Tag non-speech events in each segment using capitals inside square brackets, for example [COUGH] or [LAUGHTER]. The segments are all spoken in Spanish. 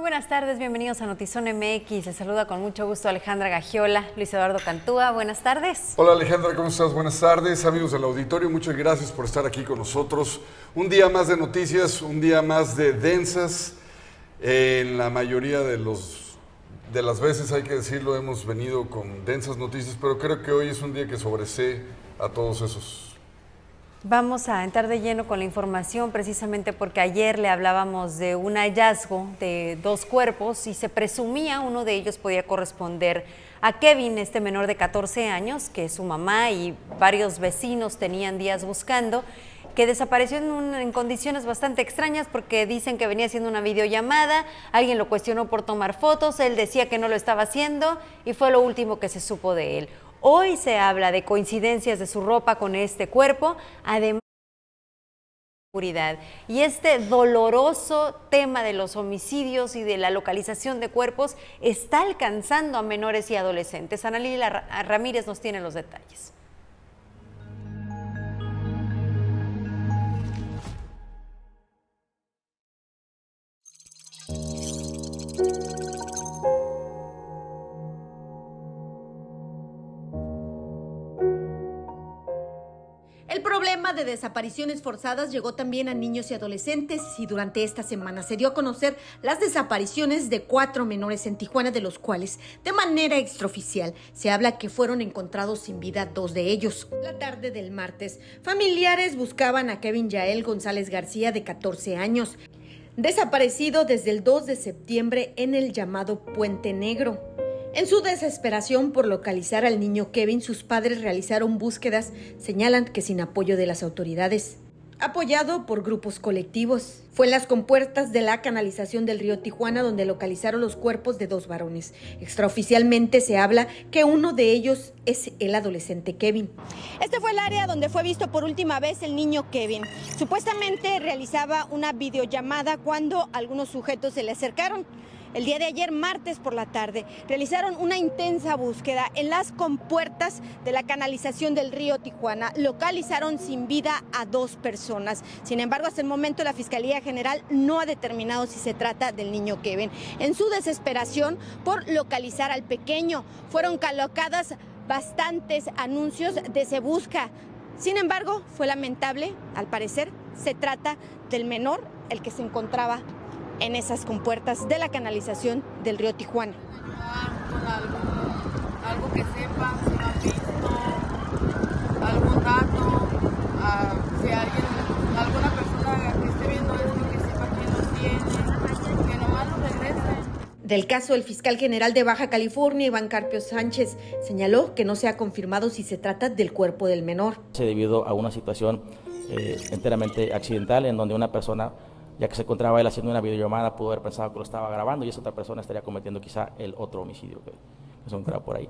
buenas tardes, bienvenidos a Notizón MX. Les saluda con mucho gusto Alejandra Gagiola, Luis Eduardo Cantúa. Buenas tardes. Hola Alejandra, ¿cómo estás? Buenas tardes, amigos del auditorio. Muchas gracias por estar aquí con nosotros. Un día más de noticias, un día más de densas. En la mayoría de los de las veces, hay que decirlo, hemos venido con densas noticias, pero creo que hoy es un día que sobresee a todos esos Vamos a entrar de lleno con la información precisamente porque ayer le hablábamos de un hallazgo de dos cuerpos y se presumía uno de ellos podía corresponder a Kevin, este menor de 14 años, que su mamá y varios vecinos tenían días buscando, que desapareció en, en, condiciones bastante extrañas porque dicen que venía haciendo una videollamada, alguien lo cuestionó por tomar fotos, él decía que no lo estaba haciendo y fue lo último que se supo de él. Hoy se habla de coincidencias de su ropa con este cuerpo, además de seguridad. Y este doloroso tema de los homicidios y de la localización de cuerpos está alcanzando a menores y adolescentes. Ana Lila Ramírez nos tiene los detalles. Desapariciones forzadas llegó también a niños y adolescentes y durante esta semana se dio a conocer las desapariciones de cuatro menores en Tijuana, de los cuales, de manera extraoficial, se habla que fueron encontrados sin vida dos de ellos. La tarde del martes, familiares buscaban a Kevin Yael González García, de 14 años, desaparecido desde el 2 de septiembre en el llamado Puente Negro. En su desesperación por localizar al niño Kevin, sus padres realizaron búsquedas, señalan que sin apoyo de las autoridades. Apoyado por grupos colectivos. Fue en las compuertas de la canalización del río Tijuana donde localizaron los cuerpos de dos varones. Extraoficialmente se habla que uno de ellos es el adolescente Kevin. Este fue el área donde fue visto por última vez el niño Kevin. Supuestamente realizaba una videollamada cuando algunos sujetos se le acercaron el día de ayer, martes por la tarde, realizaron una intensa búsqueda en las compuertas de la canalización del río Tijuana. Localizaron sin vida a dos personas. Sin embargo, hasta el momento la Fiscalía General no ha determinado si se trata del niño Kevin. En su desesperación por localizar al pequeño, fueron colocadas bastantes anuncios de se busca. Sin embargo, fue lamentable, al parecer se trata del menor, el que se encontraba en esas compuertas de la canalización del río Tijuana. Con algo, algo que sepa, si visto, algún dato, uh, si alguien, alguna persona que esté viendo esto, que sepa quién lo tiene, que nomás lo regrese. Del caso, el fiscal general de Baja California, Iván Carpio Sánchez, señaló que no se ha confirmado si se trata del cuerpo del menor. Se debido a una situación eh, enteramente accidental en donde una persona ya que se encontraba él haciendo una videollamada, pudo haber pensado que lo estaba grabando y esa otra persona estaría cometiendo quizá el otro homicidio que, se encontraba por ahí.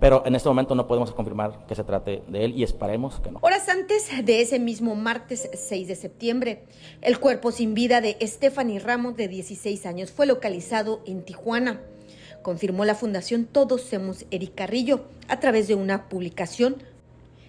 Pero en este momento no podemos confirmar que se trate de él y esperemos que no. Horas antes de ese mismo martes 6 de septiembre, el cuerpo sin vida de Stephanie Ramos, de 16 años, fue localizado en Tijuana. Confirmó la Fundación Todos Somos Eric Carrillo a través de una publicación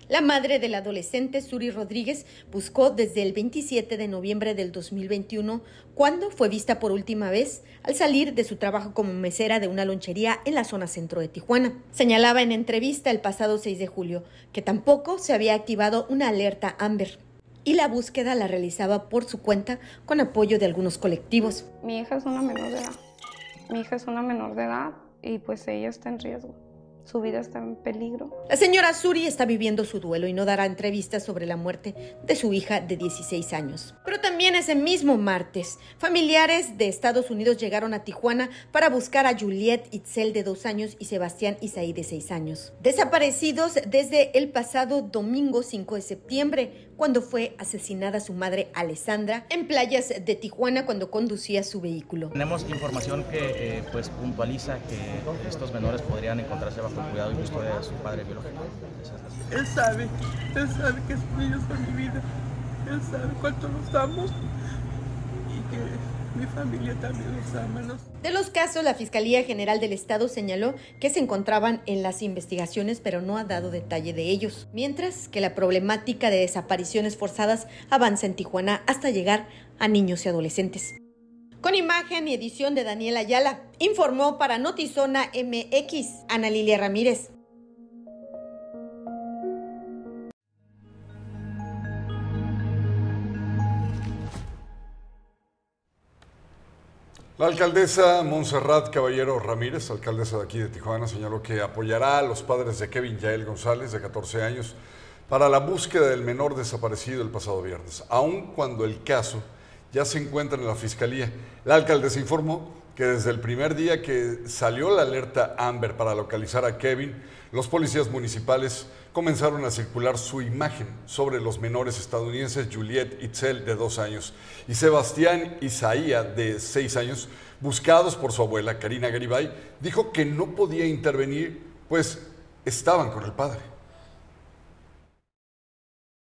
la madre del adolescente, Suri Rodríguez, buscó desde el 27 de noviembre del 2021, cuando fue vista por última vez al salir de su trabajo como mesera de una lonchería en la zona centro de Tijuana. Señalaba en entrevista el pasado 6 de julio que tampoco se había activado una alerta Amber y la búsqueda la realizaba por su cuenta con apoyo de algunos colectivos. Mi hija es una menor de edad. Mi hija es una menor de edad y pues ella está en riesgo su vida está en peligro. La señora Suri está viviendo su duelo y no dará entrevistas sobre la muerte de su hija de 16 años. Pero también ese mismo martes, familiares de Estados Unidos llegaron a Tijuana para buscar a Juliet Itzel de 2 años y Sebastián Isaí de 6 años, desaparecidos desde el pasado domingo 5 de septiembre, cuando fue asesinada su madre Alessandra en playas de Tijuana cuando conducía su vehículo. Tenemos información que eh, pues puntualiza que estos menores podrían encontrarse bajo el cuidado y custodia de su padre biológico. Él sabe, él sabe que sus niños son mi vida, él sabe cuánto los amo y que mi familia también los ama. De los casos, la Fiscalía General del Estado señaló que se encontraban en las investigaciones, pero no ha dado detalle de ellos. Mientras que la problemática de desapariciones forzadas avanza en Tijuana hasta llegar a niños y adolescentes. Con imagen y edición de Daniel Ayala, informó para Notizona MX Ana Lilia Ramírez. La alcaldesa Montserrat Caballero Ramírez, alcaldesa de aquí de Tijuana, señaló que apoyará a los padres de Kevin Yael González, de 14 años, para la búsqueda del menor desaparecido el pasado viernes, aun cuando el caso ya se encuentra en la fiscalía. La alcaldesa informó que desde el primer día que salió la alerta Amber para localizar a Kevin, los policías municipales comenzaron a circular su imagen sobre los menores estadounidenses Juliet Itzel, de dos años, y Sebastián Isaía, de seis años, buscados por su abuela, Karina Garibay, dijo que no podía intervenir, pues estaban con el padre.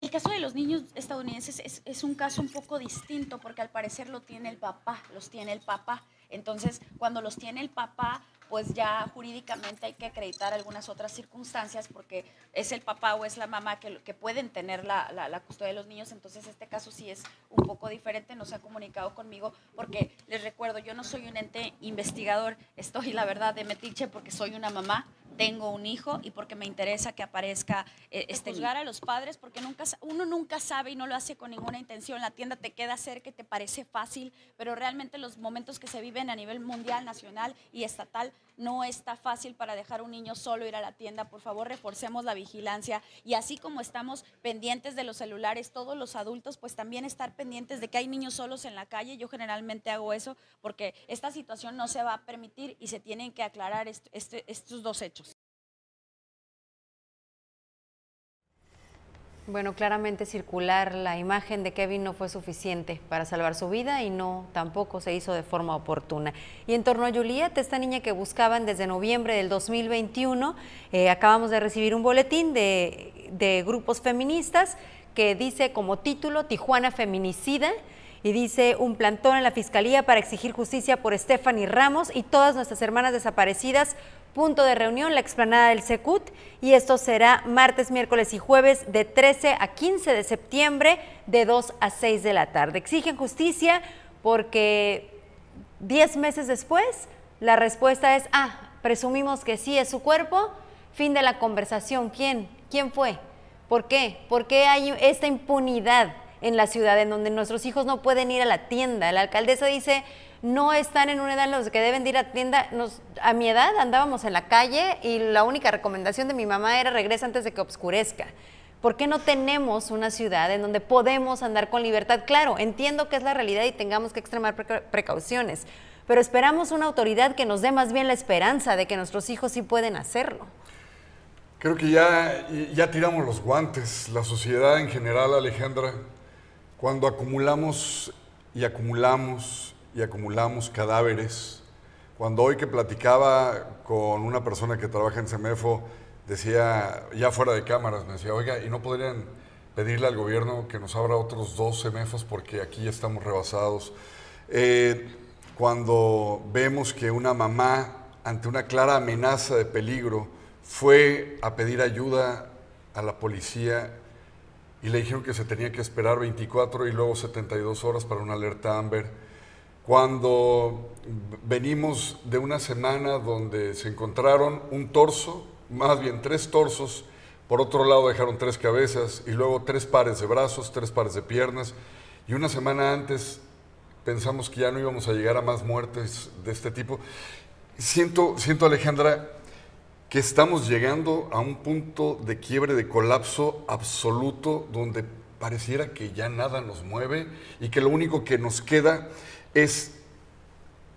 El caso de los niños estadounidenses es, es, un caso un poco distinto porque al parecer lo tiene el papá, los tiene el papá. Entonces, cuando los tiene el papá, pues ya jurídicamente hay que acreditar algunas otras circunstancias porque es el papá o es la mamá que, que pueden tener la, la, custodia de los niños, entonces este caso sí es un poco diferente, no se ha comunicado conmigo porque les recuerdo, yo no soy un ente investigador, estoy la verdad de metiche porque soy una mamá, tengo un hijo y porque me interesa que aparezca eh, este juzgar a los padres porque nunca uno nunca sabe y no lo hace con ninguna intención. La tienda te queda cerca te parece fácil pero realmente los momentos que se viven a nivel mundial nacional y estatal no está fácil para dejar un niño solo ir a la tienda. Por favor reforcemos la vigilancia y así como estamos pendientes de los celulares todos los adultos pues también estar pendientes de que hay niños solos en la calle. Yo generalmente hago eso porque esta situación no se va a permitir y se tienen que aclarar estos dos hechos Bueno, claramente circular la imagen de Kevin no fue suficiente para salvar su vida y no tampoco se hizo de forma oportuna. Y en torno a Juliet, esta niña que buscaban desde noviembre del 2021, eh, acabamos de recibir un boletín de, de grupos feministas que dice como título Tijuana Feminicida y dice un plantón en la Fiscalía para exigir justicia por Stephanie Ramos y todas nuestras hermanas desaparecidas punto de reunión, la explanada del Secut, y esto será martes, miércoles y jueves de 13 a 15 de septiembre de 2 a 6 de la tarde. Exigen justicia porque 10 meses después la respuesta es, ah, presumimos que sí es su cuerpo, fin de la conversación. ¿Quién? ¿Quién fue? ¿Por qué? ¿Por qué hay esta impunidad en la ciudad en donde nuestros hijos no pueden ir a la tienda? La alcaldesa dice, no están en una edad en los que deben ir a tienda. Nos, a mi edad andábamos en la calle y la única recomendación de mi mamá era regresa antes de que obscurezca. ¿Por qué no tenemos una ciudad en donde podemos andar con libertad? Claro, entiendo que es la realidad y tengamos que extremar precauciones, pero esperamos una autoridad que nos dé más bien la esperanza de que nuestros hijos sí pueden hacerlo. Creo que ya, ya tiramos los guantes, la sociedad en general, Alejandra, cuando acumulamos y acumulamos y acumulamos cadáveres. Cuando hoy que platicaba con una persona que trabaja en CEMEFO, decía, ya fuera de cámaras, me decía, oiga, ¿y no podrían pedirle al gobierno que nos abra otros dos CEMEFOS porque aquí ya estamos rebasados? Eh, cuando vemos que una mamá, ante una clara amenaza de peligro, fue a pedir ayuda a la policía y le dijeron que se tenía que esperar 24 y luego 72 horas para una alerta Amber cuando venimos de una semana donde se encontraron un torso, más bien tres torsos, por otro lado dejaron tres cabezas y luego tres pares de brazos, tres pares de piernas, y una semana antes pensamos que ya no íbamos a llegar a más muertes de este tipo. Siento, siento Alejandra, que estamos llegando a un punto de quiebre, de colapso absoluto, donde pareciera que ya nada nos mueve y que lo único que nos queda es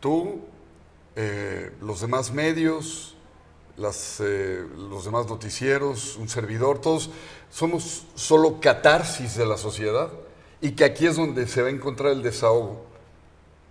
tú, eh, los demás medios, eh, los demás noticieros, un servidor, todos somos solo catarsis de la sociedad y que aquí es donde se va a encontrar el desahogo.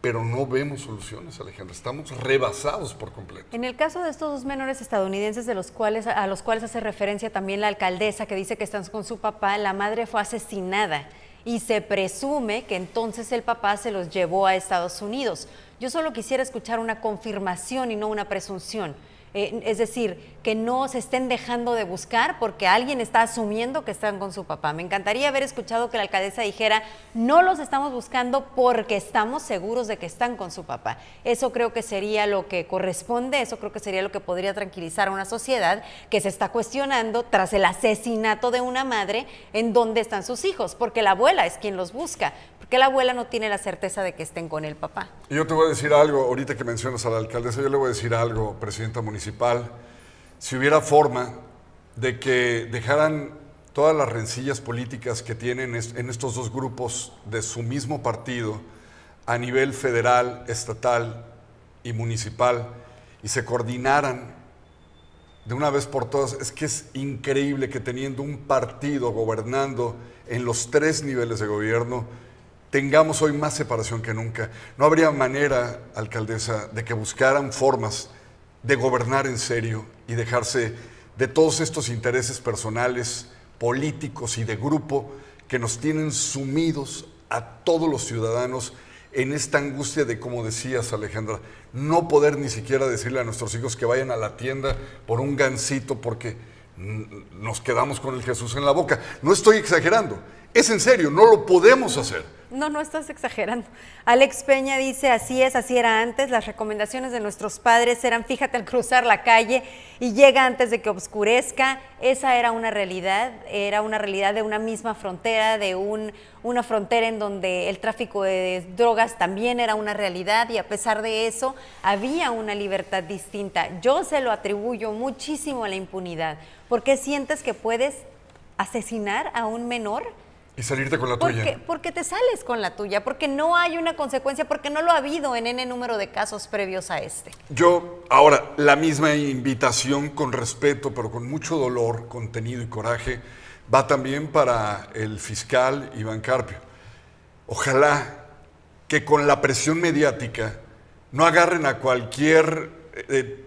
Pero no vemos soluciones, Alejandra. Estamos rebasados por completo. En el caso de estos dos menores estadounidenses de los cuales, a los cuales hace referencia también la alcaldesa que dice que están con su papá, la madre fue asesinada y se presume que entonces el papá se los llevó a Estados Unidos. Yo solo quisiera escuchar una confirmación y no una presunción. Eh, es decir, que no se estén dejando de buscar porque alguien está asumiendo que están con su papá. Me encantaría haber escuchado que la alcaldesa dijera, no los estamos buscando porque estamos seguros de que están con su papá. Eso creo que sería lo que corresponde, eso creo que sería lo que podría tranquilizar a una sociedad que se está cuestionando tras el asesinato de una madre en dónde están sus hijos, porque la abuela es quien los busca, porque la abuela no tiene la certeza de que estén con el papá. Yo te voy a decir algo, ahorita que mencionas a la alcaldesa, yo le voy a decir algo, presidenta municipal si hubiera forma de que dejaran todas las rencillas políticas que tienen en estos dos grupos de su mismo partido a nivel federal, estatal y municipal y se coordinaran de una vez por todas, es que es increíble que teniendo un partido gobernando en los tres niveles de gobierno, tengamos hoy más separación que nunca. No habría manera, alcaldesa, de que buscaran formas de gobernar en serio y dejarse de todos estos intereses personales, políticos y de grupo que nos tienen sumidos a todos los ciudadanos en esta angustia de, como decías Alejandra, no poder ni siquiera decirle a nuestros hijos que vayan a la tienda por un gansito porque nos quedamos con el Jesús en la boca. No estoy exagerando, es en serio, no lo podemos hacer. No, no estás exagerando. Alex Peña dice, así es, así era antes, las recomendaciones de nuestros padres eran fíjate al cruzar la calle y llega antes de que oscurezca. Esa era una realidad, era una realidad de una misma frontera, de un, una frontera en donde el tráfico de drogas también era una realidad y a pesar de eso había una libertad distinta. Yo se lo atribuyo muchísimo a la impunidad. ¿Por qué sientes que puedes asesinar a un menor? Y salirte con la porque, tuya. Porque te sales con la tuya, porque no hay una consecuencia, porque no lo ha habido en N número de casos previos a este. Yo, ahora, la misma invitación con respeto, pero con mucho dolor, contenido y coraje, va también para el fiscal Iván Carpio. Ojalá que con la presión mediática no agarren a cualquier eh,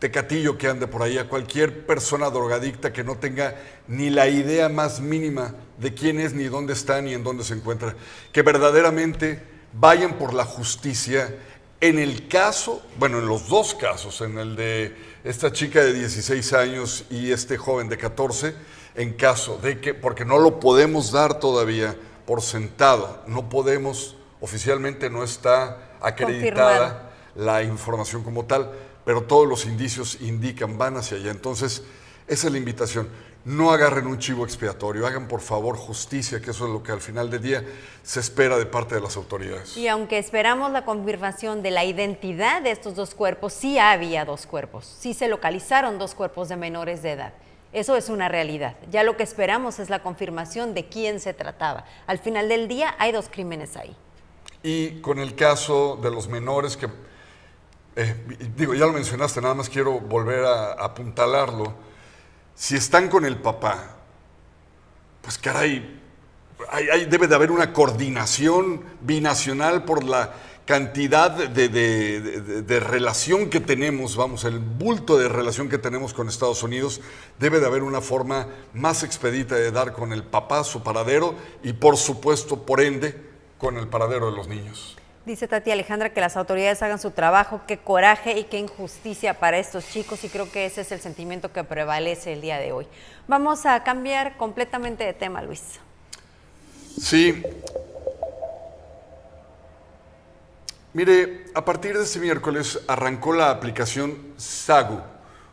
tecatillo que ande por ahí, a cualquier persona drogadicta que no tenga ni la idea más mínima de quién es, ni dónde está, ni en dónde se encuentra. Que verdaderamente vayan por la justicia. En el caso, bueno, en los dos casos, en el de esta chica de 16 años y este joven de 14, en caso de que, porque no lo podemos dar todavía por sentado, no podemos, oficialmente no está acreditada la información como tal pero todos los indicios indican, van hacia allá. Entonces, esa es la invitación. No agarren un chivo expiatorio, hagan por favor justicia, que eso es lo que al final del día se espera de parte de las autoridades. Y aunque esperamos la confirmación de la identidad de estos dos cuerpos, sí había dos cuerpos, sí se localizaron dos cuerpos de menores de edad. Eso es una realidad. Ya lo que esperamos es la confirmación de quién se trataba. Al final del día hay dos crímenes ahí. Y con el caso de los menores que eh, digo, ya lo mencionaste, nada más quiero volver a, apuntalarlo. Si están con el papá, pues caray, hay, debe de haber una coordinación binacional por la cantidad de, de, relación que tenemos, vamos, el bulto de relación que tenemos con Estados Unidos, debe de haber una forma más expedita de dar con el papá su paradero y por supuesto, por ende, con el paradero de los niños. Dice Tati Alejandra que las autoridades hagan su trabajo, qué coraje y qué injusticia para estos chicos y creo que ese es el sentimiento que prevalece el día de hoy. Vamos a cambiar completamente de tema, Luis. Sí. Mire, a partir de este miércoles arrancó la aplicación SAGU,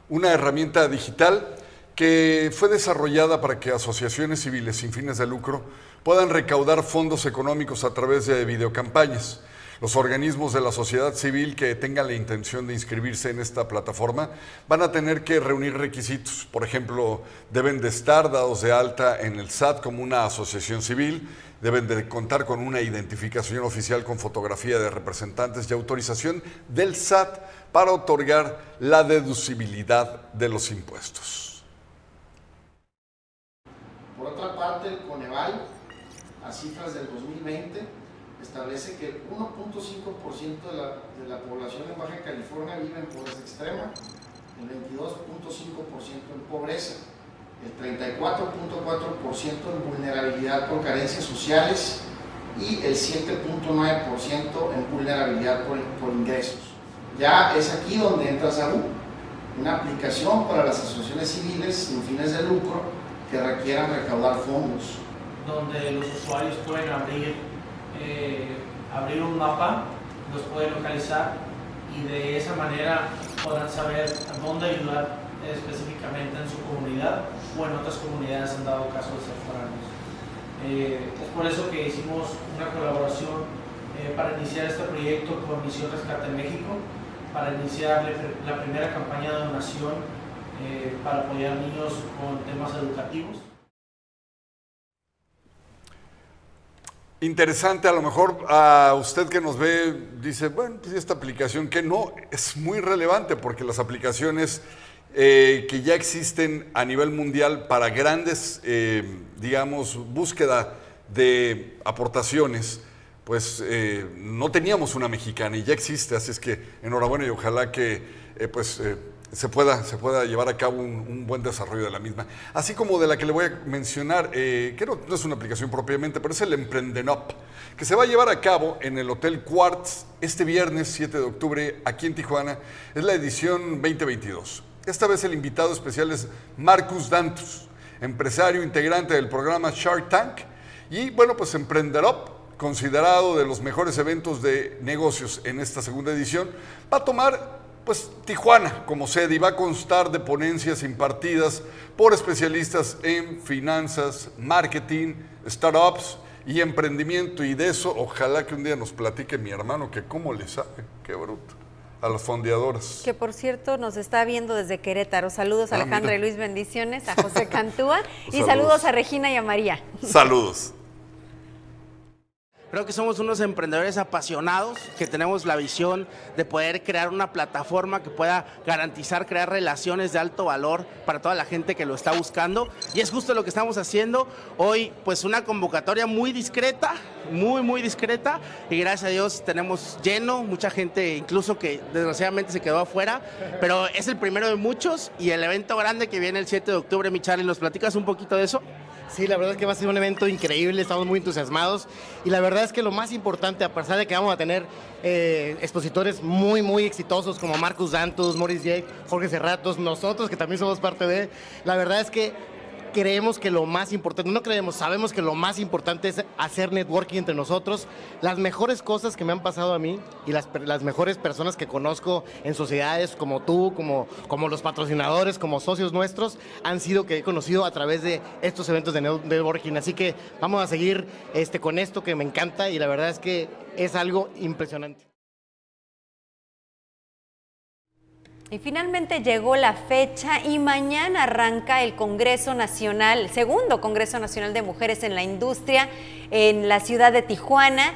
una herramienta digital que fue desarrollada para que asociaciones civiles sin fines de lucro puedan recaudar fondos económicos a través de videocampañas. Los organismos de la sociedad civil que tengan la intención de inscribirse en esta plataforma van a tener que reunir requisitos. Por ejemplo, deben de estar dados de alta en el SAT como una asociación civil, deben de contar con una identificación oficial con fotografía de representantes y autorización del SAT para otorgar la deducibilidad de los impuestos. Por otra parte, el Coneval, a cifras del 2020, establece que el 1.5% de la, de la población en Baja California vive en pobreza extrema, el 22.5% en pobreza, el 34.4% en vulnerabilidad por carencias sociales y el 7.9% en vulnerabilidad por, por, ingresos. Ya es aquí donde entra salud, una aplicación para las asociaciones civiles sin fines de lucro que requieran recaudar fondos. Donde los usuarios pueden abrir, eh, abrir un mapa, los pueden localizar y de esa manera podrán saber a dónde ayudar específicamente en su comunidad o en otras comunidades en dado caso de ser foráneos. Eh, es por eso que hicimos una colaboración eh, para iniciar este proyecto con Misión Rescate México, para iniciar la primera campaña de donación para apoyar niños con temas educativos. Interesante, a lo mejor a usted que nos ve dice, bueno, pues esta aplicación que no, es muy relevante porque las aplicaciones eh, que ya existen a nivel mundial para grandes, eh, digamos, búsqueda de aportaciones, pues eh, no teníamos una mexicana y ya existe, así es que enhorabuena y ojalá que pues se pueda, se pueda llevar a cabo un, buen desarrollo de la misma. Así como de la que le voy a mencionar, eh, que no, es una aplicación propiamente, pero es el Emprendenop, que se va a llevar a cabo en el Hotel Quartz este viernes 7 de octubre aquí en Tijuana. Es la edición 2022. Esta vez el invitado especial es Marcus Dantus, empresario integrante del programa Shark Tank. Y bueno, pues Emprendenop considerado de los mejores eventos de negocios en esta segunda edición, va a tomar pues Tijuana como sede y va a constar de ponencias impartidas por especialistas en finanzas, marketing, startups y emprendimiento. Y de eso ojalá que un día nos platique mi hermano que cómo le sabe, qué bruto. A las fondeadoras. Que por cierto nos está viendo desde Querétaro. Saludos a ah, Alejandra y Luis, bendiciones, a José Cantúa [LAUGHS] y saludos a Regina y a María. Saludos. Creo que somos unos emprendedores apasionados que tenemos la visión de poder crear una plataforma que pueda garantizar crear relaciones de alto valor para toda la gente que lo está buscando. Y es justo lo que estamos haciendo. Hoy pues una convocatoria muy discreta muy muy discreta y gracias a Dios tenemos lleno mucha gente incluso que desgraciadamente se quedó afuera pero es el primero de muchos y el evento grande que viene el 7 de octubre mi Charlie ¿nos platicas un poquito de eso? Sí, la verdad es que va a ser un evento increíble, estamos muy entusiasmados y la verdad es que lo más importante, a pesar de que vamos a tener eh, expositores muy, muy exitosos como Marcus Dantus, Morris Jake, Jorge Serratos, nosotros que también somos parte de, la verdad es que creemos que lo más importante, no creemos, sabemos que lo más importante es hacer networking entre nosotros. Las mejores cosas que me han pasado a mí y las, las mejores personas que conozco en sociedades como tú, como, como los patrocinadores, como socios nuestros, han sido que he conocido a través de estos eventos de networking. Así que vamos a seguir este, con esto que me encanta y la verdad es que es algo impresionante. Y finalmente llegó la fecha y mañana arranca el Congreso Nacional, el segundo Congreso Nacional de Mujeres en la Industria en la ciudad de Tijuana.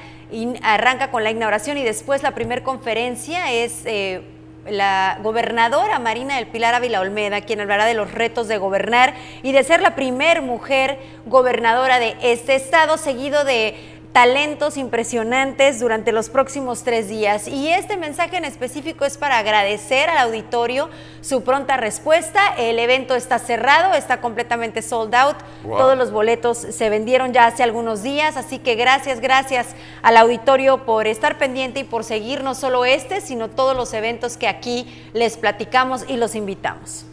Arranca con la inauguración y después la primera conferencia es eh, la gobernadora Marina del Pilar Ávila Olmeda, quien hablará de los retos de gobernar y de ser la primer mujer gobernadora de este estado, seguido de talentos impresionantes durante los próximos tres días. Y este mensaje en específico es para agradecer al auditorio su pronta respuesta. El evento está cerrado, está completamente sold out. Todos los boletos se vendieron ya hace algunos días, así que gracias, gracias al auditorio por estar pendiente y por seguir no solo este, sino todos los eventos que aquí les platicamos y los invitamos.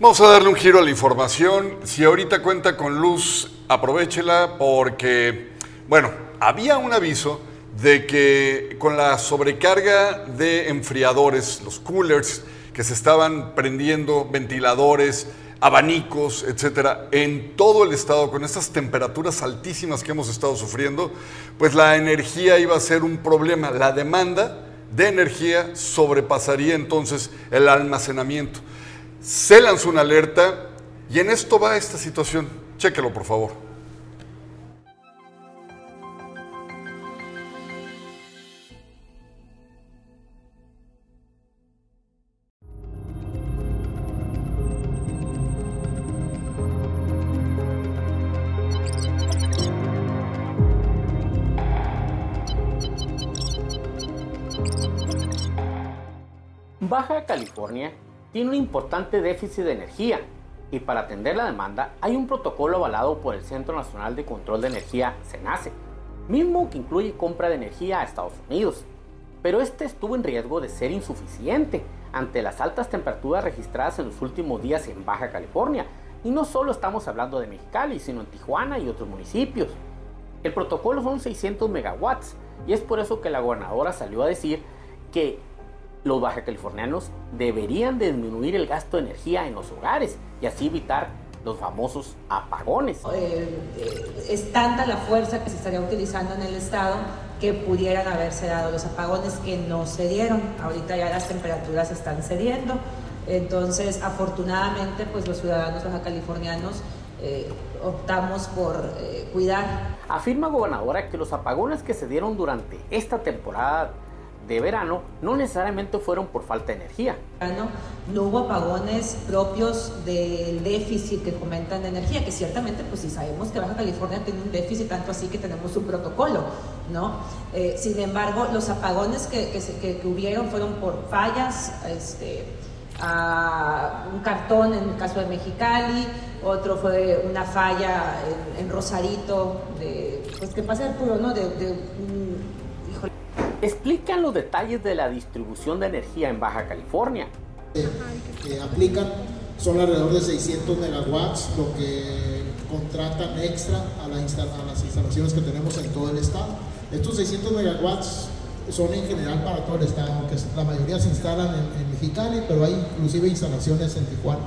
Vamos a darle un giro a la información. Si ahorita cuenta con luz aprovechela porque, bueno, había un aviso de que con la sobrecarga de enfriadores, los coolers, que se estaban prendiendo, ventiladores, abanicos, etcétera, en todo el estado, con estas temperaturas altísimas que hemos estado sufriendo, pues la energía iba a ser un problema. La demanda de energía sobrepasaría entonces el almacenamiento. Se lanzó una alerta y en esto va esta situación. Chéquelo, por favor. Baja California tiene un importante déficit de energía y para atender la demanda hay un protocolo avalado por el Centro Nacional de Control de Energía, CENACE, mismo que incluye compra de energía a Estados Unidos. Pero este estuvo en riesgo de ser insuficiente ante las altas temperaturas registradas en los últimos días en Baja California. Y no solo estamos hablando de Mexicali, sino en Tijuana y otros municipios. El protocolo son 600 megawatts y es por eso que la gobernadora salió a decir que los baja californianos deberían disminuir el gasto de energía en los hogares y así evitar los famosos apagones. Eh, eh, es tanta la fuerza que se estaría utilizando en el estado que pudieran haberse dado los apagones que no se dieron. Ahorita ya las temperaturas están cediendo. Entonces, afortunadamente, pues los ciudadanos baja californianos eh, optamos por cuidar. Afirma gobernadora que los apagones que se dieron durante esta temporada de verano no necesariamente fueron por falta de energía. No hubo apagones propios del déficit que comentan de energía, que ciertamente pues si sabemos que Baja California tiene un déficit tanto así que tenemos un protocolo, ¿no? Eh, sin embargo, los apagones que, que, que, hubieron fueron por fallas, este, un cartón en el caso de Mexicali, otro fue una falla en, Rosarito, de, pues que pasa Arturo, ¿no? De, de explican los detalles de la distribución de energía en Baja California. Que aplican son alrededor de 600 megawatts, lo que contratan extra a, las instalaciones que tenemos en todo el estado. Estos 600 megawatts son en general para todo el estado, aunque la mayoría se instalan en, Mexicali, pero hay inclusive instalaciones en Tijuana.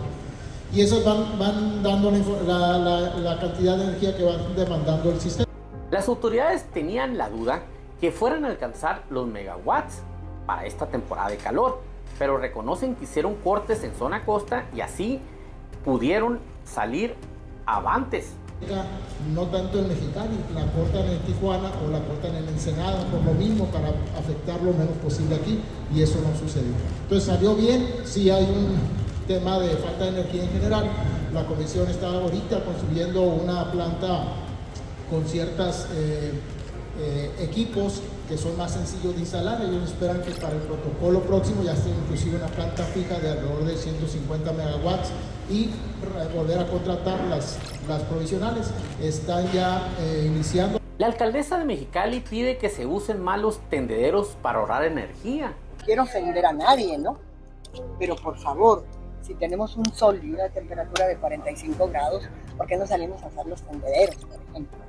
Y esas van, van dando la, la cantidad de energía que van demandando el sistema. Las autoridades tenían la duda que fueran a alcanzar los megawatts para esta temporada de calor, pero reconocen que hicieron cortes en zona costa y así pudieron salir avantes. No tanto en Mexicali, la cortan en Tijuana o la cortan en Ensenada por lo mismo para afectar lo menos posible aquí y eso no sucedió. Entonces salió bien, sí hay un tema de falta de energía en general. La comisión está ahorita construyendo una planta con ciertas eh, eh, equipos que son más sencillos de instalar. Ellos esperan que para el protocolo próximo ya esté inclusive una planta fija de alrededor de 150 megawatts y volver a contratar las, las provisionales. Están ya eh, iniciando. La alcaldesa de Mexicali pide que se usen malos tendederos para ahorrar energía. Quiero ofender a nadie, ¿no? Pero por favor, si tenemos un sol y una temperatura de 45 grados, ¿por qué no salimos a usar los tendederos, por ejemplo?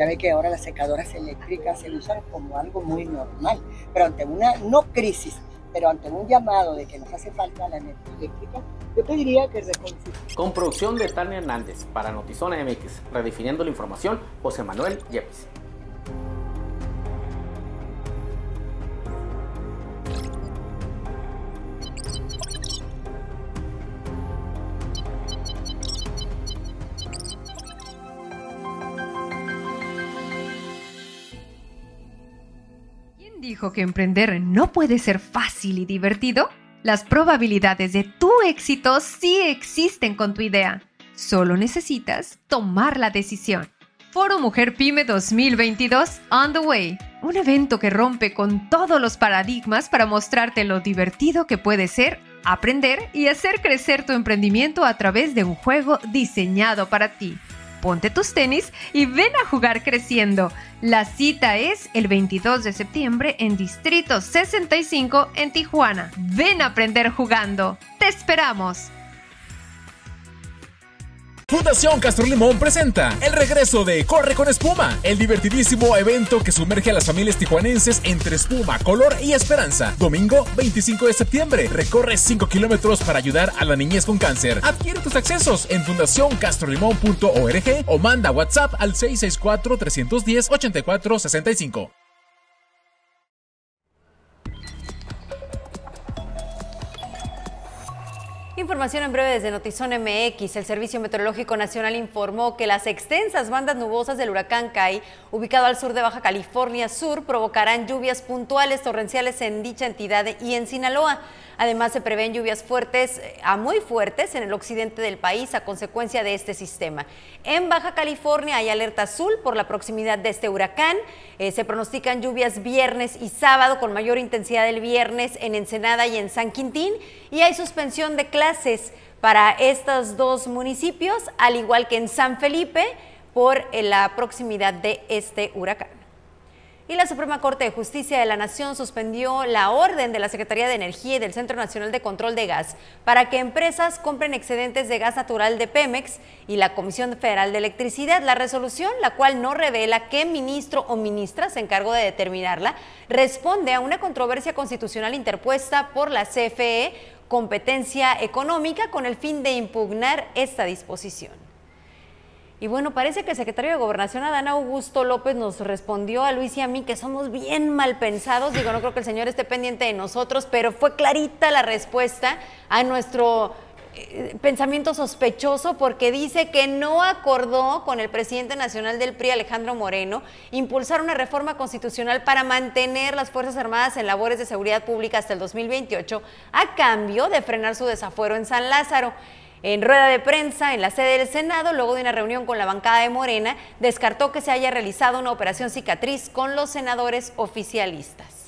Ya ve que ahora las secadoras eléctricas se usan como algo muy normal, pero ante una, no crisis, pero ante un llamado de que nos hace falta la energía eléctrica, yo pediría que reconsideren. Con producción de Tania Hernández para Notizona MX, redefiniendo la información, José Manuel Yepes. Que emprender no puede ser fácil y divertido? Las probabilidades de tu éxito sí existen con tu idea. Solo necesitas tomar la decisión. Foro Mujer Pyme 2022 On the Way. Un evento que rompe con todos los paradigmas para mostrarte lo divertido que puede ser aprender y hacer crecer tu emprendimiento a través de un juego diseñado para ti ponte tus tenis y ven a jugar creciendo. La cita es el 22 de septiembre en Distrito 65 en Tijuana. Ven a aprender jugando. ¡Te esperamos! Fundación Castro Limón presenta el regreso de Corre con Espuma, el divertidísimo evento que sumerge a las familias tijuanenses entre espuma, color y esperanza. Domingo 25 de septiembre, recorre 5 kilómetros para ayudar a la niñez con cáncer. Adquiere tus accesos en fundacioncastrolimón.org o manda WhatsApp al 664 Información en breve desde Notizón MX. El Servicio Meteorológico Nacional informó que las extensas bandas nubosas del huracán Kai, ubicado al sur de Baja California Sur, provocarán lluvias puntuales torrenciales en dicha entidad y en Sinaloa. Además, se prevén lluvias fuertes eh, a muy fuertes en el occidente del país a consecuencia de este sistema. En Baja California hay alerta azul por la proximidad de este huracán. Eh, se pronostican lluvias viernes y sábado con mayor intensidad el viernes en Ensenada y en San Quintín. Y hay suspensión de clases para estos dos municipios, al igual que en San Felipe, por eh, la proximidad de este huracán. Y la Suprema Corte de Justicia de la Nación suspendió la orden de la Secretaría de Energía y del Centro Nacional de Control de Gas para que empresas compren excedentes de gas natural de Pemex y la Comisión Federal de Electricidad. La resolución, la cual no revela qué ministro o ministra se encargó de determinarla, responde a una controversia constitucional interpuesta por la CFE competencia económica con el fin de impugnar esta disposición. Y bueno, parece que el secretario de Gobernación, Adán Augusto López, nos respondió a Luis y a mí que somos bien mal pensados. Digo, no creo que el señor esté pendiente de nosotros, pero fue clarita la respuesta a nuestro eh, pensamiento sospechoso porque dice que no acordó con el presidente nacional del PRI, Alejandro Moreno, impulsar una reforma constitucional para mantener las Fuerzas Armadas en labores de seguridad pública hasta el 2028 a cambio de frenar su desafuero en San Lázaro. En rueda de prensa en la sede del Senado, luego de una reunión con la bancada de Morena, descartó que se haya realizado una operación cicatriz con los senadores oficialistas.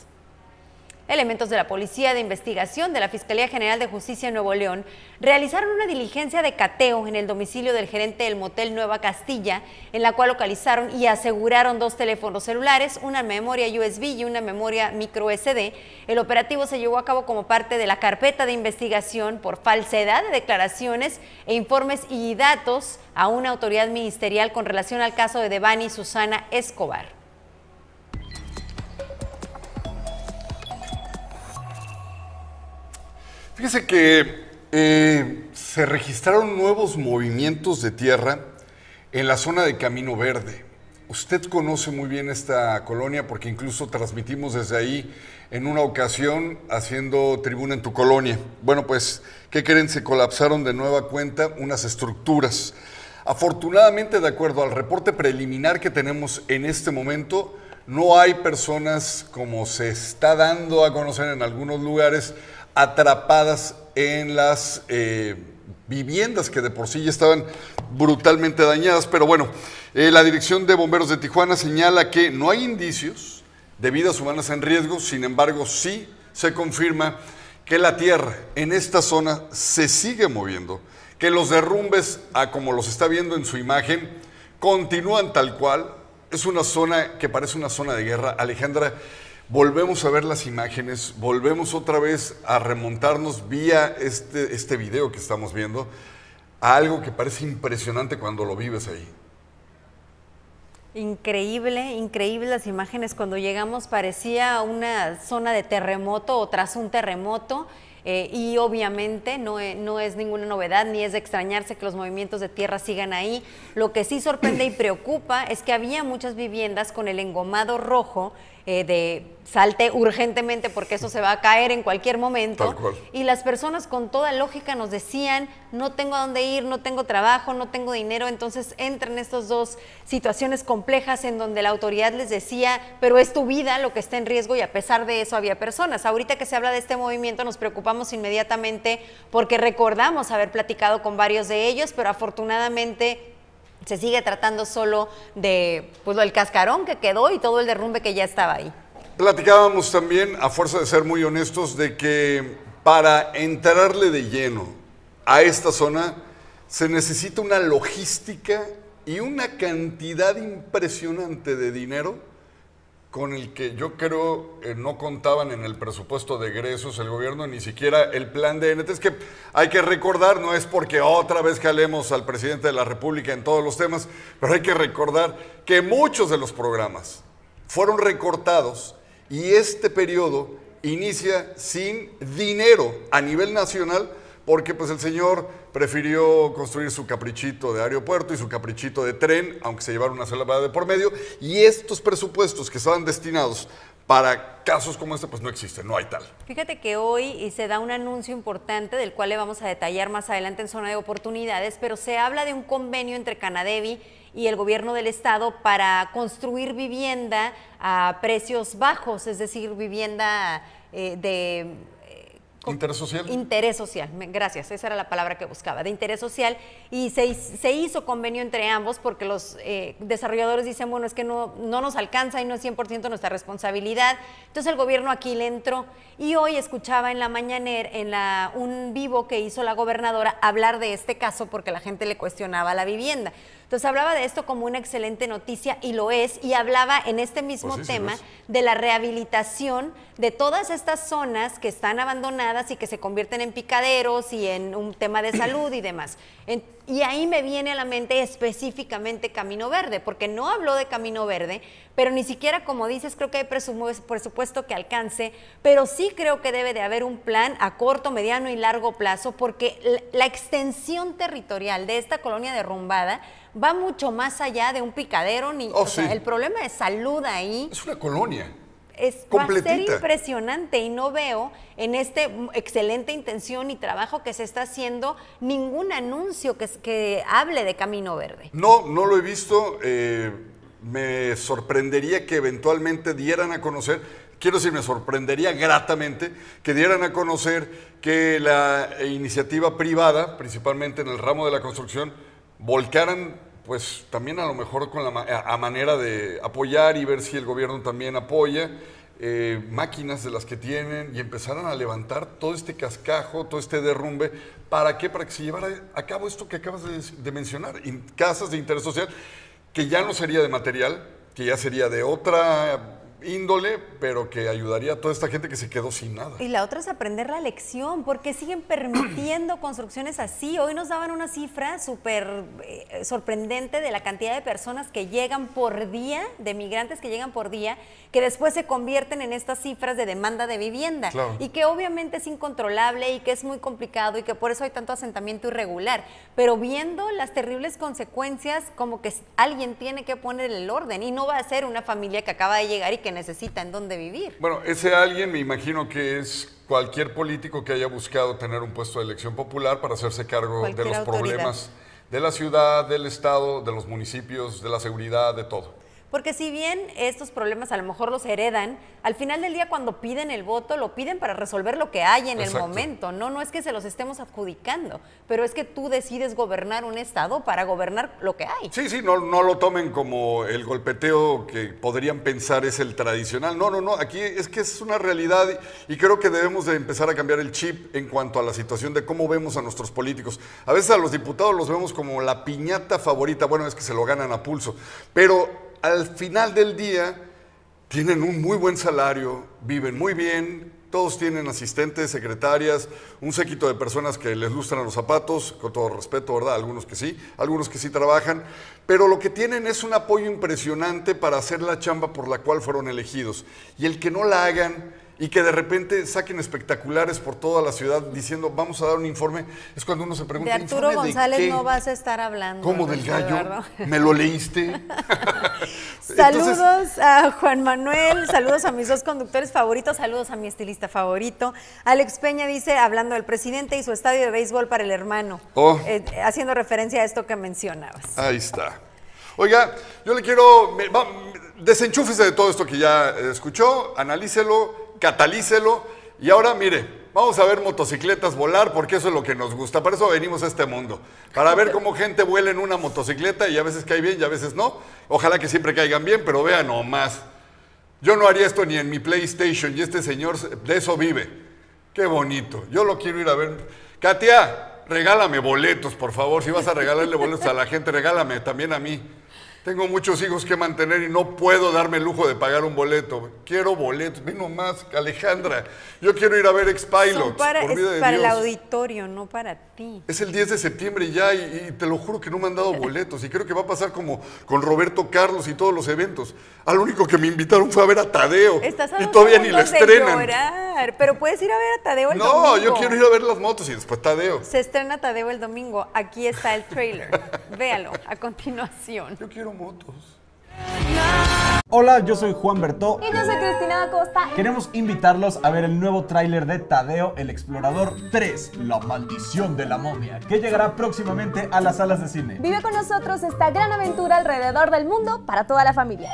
Elementos de la Policía de Investigación de la Fiscalía General de Justicia de Nuevo León realizaron una diligencia de cateo en el domicilio del gerente del motel Nueva Castilla, en la cual localizaron y aseguraron dos teléfonos celulares, una memoria USB y una memoria micro SD. El operativo se llevó a cabo como parte de la carpeta de investigación por falsedad de declaraciones e informes y datos a una autoridad ministerial con relación al caso de Devani Susana Escobar. Fíjese que eh, se registraron nuevos movimientos de tierra en la zona de Camino Verde. Usted conoce muy bien esta colonia porque incluso transmitimos desde ahí en una ocasión haciendo tribuna en tu colonia. Bueno, pues, ¿qué creen? Se colapsaron de nueva cuenta unas estructuras. Afortunadamente, de acuerdo al reporte preliminar que tenemos en este momento, no hay personas como se está dando a conocer en algunos lugares atrapadas en las eh, viviendas que de por sí ya estaban brutalmente dañadas. Pero bueno, eh, la Dirección de Bomberos de Tijuana señala que no hay indicios de vidas humanas en riesgo, sin embargo sí se confirma que la tierra en esta zona se sigue moviendo, que los derrumbes, a como los está viendo en su imagen, continúan tal cual. Es una zona que parece una zona de guerra. Alejandra, volvemos a ver las imágenes, volvemos otra vez a remontarnos vía este, este video que estamos viendo a algo que parece impresionante cuando lo vives ahí. Increíble, increíble las imágenes. Cuando llegamos parecía una zona de terremoto o tras un terremoto. Eh, y obviamente no, e, no, es ninguna novedad ni es de extrañarse que los movimientos de tierra sigan ahí. Lo que sí sorprende y preocupa es que había muchas viviendas con el engomado rojo eh, de salte urgentemente porque eso se va a caer en cualquier momento. Y las personas con toda lógica nos decían, no tengo a dónde ir, no tengo trabajo, no tengo dinero. Entonces entran estas dos situaciones complejas en donde la autoridad les decía, pero es tu vida lo que está en riesgo y a pesar de eso había personas. Ahorita que se habla de este movimiento nos preocupamos inmediatamente porque recordamos haber platicado con varios de ellos, pero afortunadamente se sigue tratando solo de pues, el cascarón que quedó y todo el derrumbe que ya estaba ahí. Platicábamos también, a fuerza de ser muy honestos, de que para entrarle de lleno a esta zona se necesita una logística y una cantidad impresionante de dinero con el que yo creo eh, no contaban en el presupuesto de egresos el gobierno, ni siquiera el plan de NT. Es que hay que recordar, no es porque otra vez calemos al presidente de la República en todos los temas, pero hay que recordar que muchos de los programas fueron recortados y este periodo inicia sin dinero a nivel nacional porque pues el señor prefirió construir su caprichito de aeropuerto y su caprichito de tren, aunque se llevaron una sola de por medio, y estos presupuestos que estaban destinados para casos como este, pues no existen, no hay tal. Fíjate que hoy se da un anuncio importante del cual le vamos a detallar más adelante en zona de oportunidades, pero se habla de un convenio entre Canadevi y el gobierno del estado para construir vivienda a precios bajos, es decir, vivienda eh, de Interés social. Interés social, gracias, esa era la palabra que buscaba, de interés social. Y se, se hizo convenio entre ambos porque los eh, desarrolladores dicen, bueno, es que no, no nos alcanza y no es 100% nuestra responsabilidad. Entonces el gobierno aquí le entró. Y hoy escuchaba en la mañanera, en la, un vivo que hizo la gobernadora, hablar de este caso porque la gente le cuestionaba la vivienda. Entonces hablaba de esto como una excelente noticia y lo es, y hablaba en este mismo Pues sí, tema de la rehabilitación de todas estas zonas que están abandonadas y que se convierten en picaderos y en un tema de salud y demás. En- y ahí me viene a la mente específicamente Camino Verde, porque no habló de Camino Verde, pero ni siquiera, como dices, creo que hay presupuesto que alcance, pero sí creo que debe de haber un plan a corto, mediano y largo plazo, porque la- la extensión territorial de esta colonia derrumbada va mucho más allá de un picadero, ni, Oh, o sea, sí. el problema de salud ahí Es una colonia. Es, va a ser impresionante y no veo en este mm, excelente intención y trabajo que se está haciendo ningún anuncio que hable de Camino Verde. No, no lo he visto. eh, me sorprendería que eventualmente dieran a conocer, quiero decir, me sorprendería gratamente que dieran a conocer que la iniciativa privada, principalmente en el ramo de la construcción, volcaran, pues también a lo mejor con la a, manera de apoyar y ver si el gobierno también apoya. eh, máquinas de las que tienen y empezaran a levantar todo este cascajo, todo este derrumbe. ¿Para qué? Para que se llevara a cabo esto que acabas de, mencionar, casas de interés social, que ya no sería de material, que ya sería de otra índole, pero que ayudaría a toda esta gente que se quedó sin nada. Y la otra es aprender la lección, porque siguen [CLEARS THROAT] permitiendo construcciones así. Hoy nos daban una cifra súper eh, sorprendente de la cantidad de personas que llegan por día, de migrantes que llegan por día, que después se convierten en estas cifras de demanda de vivienda. Claro. Y que obviamente es incontrolable y que es muy complicado y que por eso hay tanto asentamiento irregular. Pero viendo las terribles consecuencias, como que alguien tiene que poner el orden y no va a ser una familia que acaba de llegar y que necesita en dónde vivir. Bueno, ese alguien me imagino que es cualquier político que haya buscado tener un puesto de elección popular para hacerse cargo Cualquier de los autoridad. problemas de la ciudad, del estado, de los municipios, de la seguridad, de todo. Porque si bien estos problemas a lo mejor los heredan, al final del día cuando piden el voto, lo piden para resolver lo que hay en Exacto. el momento. No, no es que se los estemos adjudicando, pero es que tú decides gobernar un estado para gobernar lo que hay. Sí, sí, no, no lo tomen como el golpeteo que podrían pensar es el tradicional. No, no, no, aquí es que es una realidad y creo que debemos de empezar a cambiar el chip en cuanto a la situación de cómo vemos a nuestros políticos. A veces a los diputados los vemos como la piñata favorita, bueno, es que se lo ganan a pulso, pero al final del día tienen un muy buen salario, viven muy bien, todos tienen asistentes, secretarias, un séquito de personas que les lustran los zapatos, con todo respeto, ¿verdad? Algunos que sí, algunos que sí trabajan, pero lo que tienen es un apoyo impresionante para hacer la chamba por la cual fueron elegidos. Y el que no la hagan y que de repente saquen espectaculares por toda la ciudad diciendo vamos a dar un informe, es cuando uno se De pregunta, Arturo ¿informe de González qué? no vas a estar hablando. ¿Cómo del Eduardo. gallo? [LAUGHS] ¿Me lo leíste? [LAUGHS] Saludos a Juan Manuel, saludos a mis dos conductores favoritos, saludos a mi estilista favorito. Alex Peña dice, hablando del presidente y su estadio de béisbol para el hermano, Oh. eh, haciendo referencia a esto que mencionabas. Ahí está. Oiga, yo le quiero. me- va- desenchúfese de todo esto que ya eh, escuchó, analícelo, catalícelo. Y ahora, mire, vamos a ver motocicletas volar porque eso es lo que nos gusta. Para eso venimos a este mundo. Para ver cómo gente vuela en una motocicleta y a veces cae bien y a veces no. Ojalá que siempre caigan bien, pero vean nomás. Yo no haría esto ni en mi PlayStation y este señor de eso vive. Qué bonito. Yo lo quiero ir a ver. Katia, regálame boletos, por favor. Si vas a regalarle boletos a la gente, regálame también a mí. Tengo muchos hijos que mantener y no puedo darme el lujo de pagar un boleto. Quiero boletos. Ven nomás, Alejandra. Yo quiero ir a ver X-Pilots. para, por es de para el auditorio, no para ti. Es el 10 de septiembre ya y, y te lo juro que no me han dado boletos y creo que va a pasar como con Roberto Carlos y todos los eventos. Al único que me invitaron fue a ver a Tadeo Estás a y todavía ni de estrenan. llorar, pero puedes ir a ver a Tadeo el No, domingo. yo quiero ir a ver las motos y después Tadeo. Se estrena Tadeo el domingo. Aquí está el trailer. [LAUGHS] Véalo a continuación. Yo quiero motos. Hola, yo soy Juan Bertó. Y yo soy Cristina Acosta. Queremos invitarlos a ver el nuevo tráiler de Tadeo el Explorador 3, La maldición de la momia, que llegará próximamente a las salas de cine. Vive con nosotros esta gran aventura alrededor del mundo para toda la familia.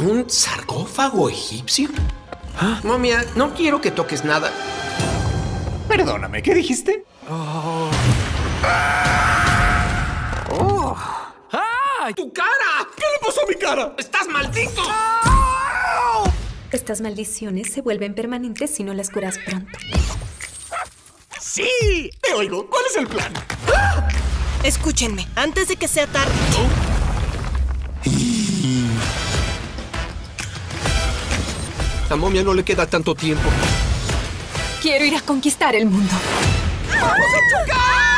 ¿Un sarcófago egipcio? Ah, momia, no quiero que toques nada. Perdóname, ¿qué dijiste? Oh. ¡Ay! ¡Tu cara! ¿Qué le pasó a mi cara? ¡Estás maldito! Estas maldiciones se vuelven permanentes si no las curas pronto. ¡Sí! Te oigo. ¿Cuál es el plan? Escúchenme, antes de que sea tarde. A momia no le queda tanto tiempo. Quiero ir a conquistar el mundo. ¡Vamos a chocar!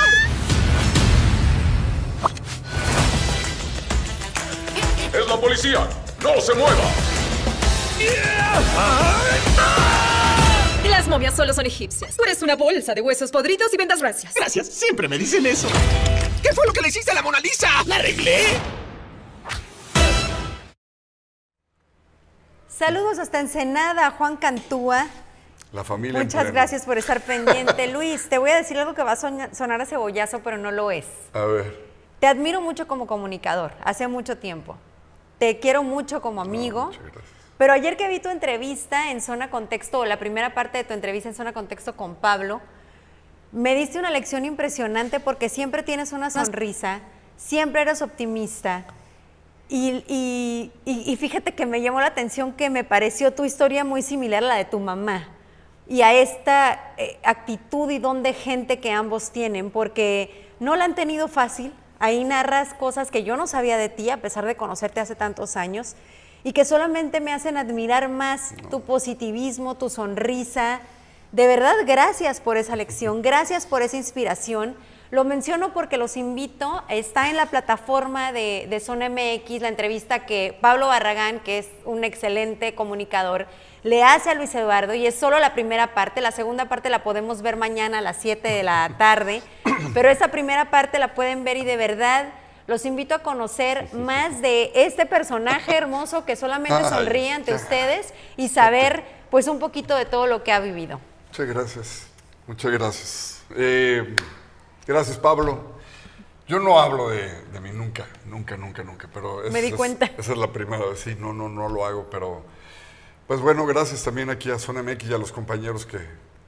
Policía! ¡No se mueva! Las momias solo son egipcias. Tú eres una bolsa de huesos podridos y vendas racias. Gracias, siempre me dicen eso. ¿Qué fue lo que le hiciste a la Mona Lisa? ¿La arreglé? Saludos hasta Ensenada, Juan Cantúa. La familia. Muchas gracias por estar pendiente. [LAUGHS] Luis, te voy a decir algo que va a sonar a cebollazo, pero no lo es. A ver. Te admiro mucho como comunicador, hace mucho tiempo. Te quiero mucho como amigo. Pero ayer que vi tu entrevista en Zona Contexto, o la primera parte de tu entrevista en Zona Contexto con Pablo, me diste una lección impresionante porque siempre tienes una sonrisa, siempre eres optimista. Y, y- y- y fíjate que me llamó la atención que me pareció tu historia muy similar a la de tu mamá y a esta eh, actitud y don de gente que ambos tienen, porque no la han tenido fácil. Ahí narras cosas que yo no sabía de ti, a pesar de conocerte hace tantos años, y que solamente me hacen admirar más tu positivismo, tu sonrisa. De verdad, gracias por esa lección, gracias por esa inspiración. Lo menciono porque los invito, está en la plataforma de, de Zona MX la entrevista que Pablo Barragán, que es un excelente comunicador, le hace a Luis Eduardo y es solo la primera parte, la segunda parte la podemos ver mañana a las 7 de la tarde, [COUGHS] pero esa primera parte la pueden ver y de verdad los invito a conocer más de este personaje hermoso que solamente sonríe ante ustedes y saber pues un poquito de todo lo que ha vivido. Muchas gracias. Muchas gracias. Eh, gracias, Pablo. Yo no hablo de, de mí nunca, nunca, nunca, nunca, pero Me di es- cuenta. esa es la primera vez, sí, no, no, no lo hago, pero pues bueno, gracias también aquí a Zona MX y a los compañeros que,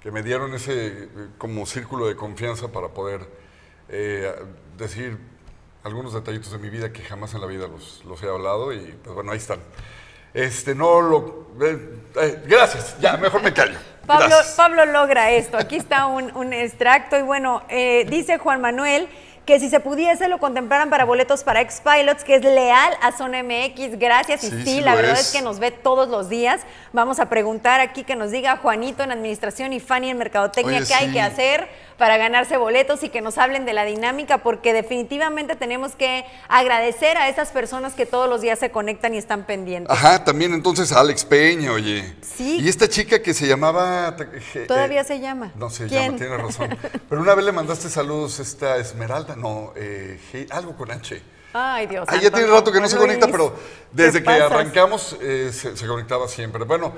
que me dieron ese eh, como círculo de confianza para poder eh, decir algunos detallitos de mi vida que jamás en la vida los, los he hablado y pues bueno, ahí están. Este, no lo... eh, eh, gracias, ya, mejor me callo. Pablo, logra esto. Aquí está un, un extracto y bueno, eh, dice Juan Manuel que si se pudiese lo contemplaran para boletos para X-Pilots, que es leal a Zona MX. Gracias. Y Sí, la verdad es. es que nos ve todos los días. Vamos a preguntar aquí que nos diga Juanito en Administración y Fanny en Mercadotecnia Oye, qué hay que hacer para ganarse boletos y que nos hablen de la dinámica, porque definitivamente tenemos que agradecer a esas personas que todos los días se conectan y están pendientes. Ajá, también entonces Alex Peña, oye. Sí. Y esta chica que se llamaba... Todavía eh, se llama. No se ¿Quién? llama, tienes razón. [LAUGHS] Pero una vez le mandaste saludos esta Esmeralda, no, eh, G- algo con H. Ay, Dios. Ah, ya tiene rato que no Luis. se conecta, pero desde que pasas? arrancamos eh, se, se conectaba siempre. Bueno,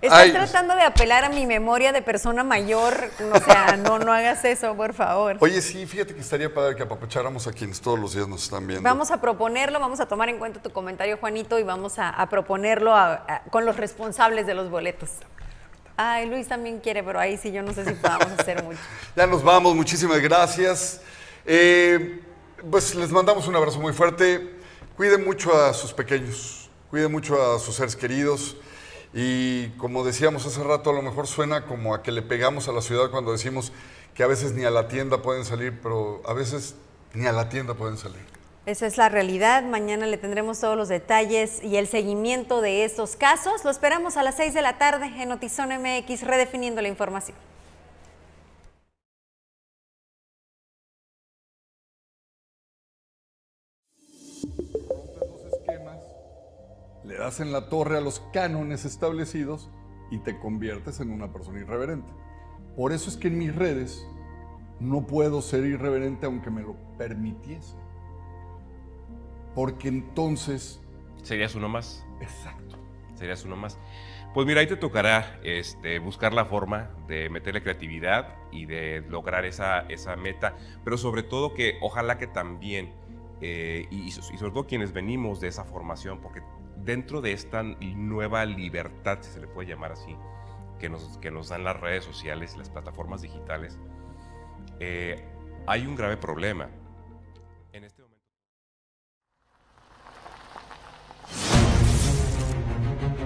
Estás ay, tratando de apelar a mi memoria de persona mayor. O sea, no, no hagas eso, por favor. oye, sí, fíjate que estaría padre que apapacháramos a quienes todos los días nos están viendo. Vamos a proponerlo, vamos a tomar en cuenta tu comentario, Juanito, y vamos a, a proponerlo a- a- con los responsables de los boletos. Ay, Luis también quiere, pero ahí sí yo no sé si podamos hacer mucho. [LAUGHS] Ya nos vamos, muchísimas gracias. Eh, pues les mandamos un abrazo muy fuerte. Cuiden mucho a sus pequeños, cuiden mucho a sus seres queridos. Y como decíamos hace rato, a lo mejor suena como a que le pegamos a la ciudad cuando decimos que a veces ni a la tienda pueden salir, pero a veces ni a la tienda pueden salir. Esa es la realidad. Mañana le tendremos todos los detalles y el seguimiento de estos casos. Lo esperamos a las 6 de la tarde en Notizón MX, redefiniendo la información. Le das en la torre a los cánones establecidos y te conviertes en una persona irreverente. Por eso es que en mis redes no puedo ser irreverente aunque me lo permitiese. Porque entonces... Serías uno más. Exacto. Serías uno más. Pues mira, ahí te tocará este, buscar la forma de meterle creatividad y de lograr esa, esa meta, pero sobre todo que ojalá que también, eh, y, y sobre todo quienes venimos de esa formación, porque dentro de esta nueva libertad, si se le puede llamar así, que nos, que nos dan las redes sociales y las plataformas digitales, eh, hay un grave problema.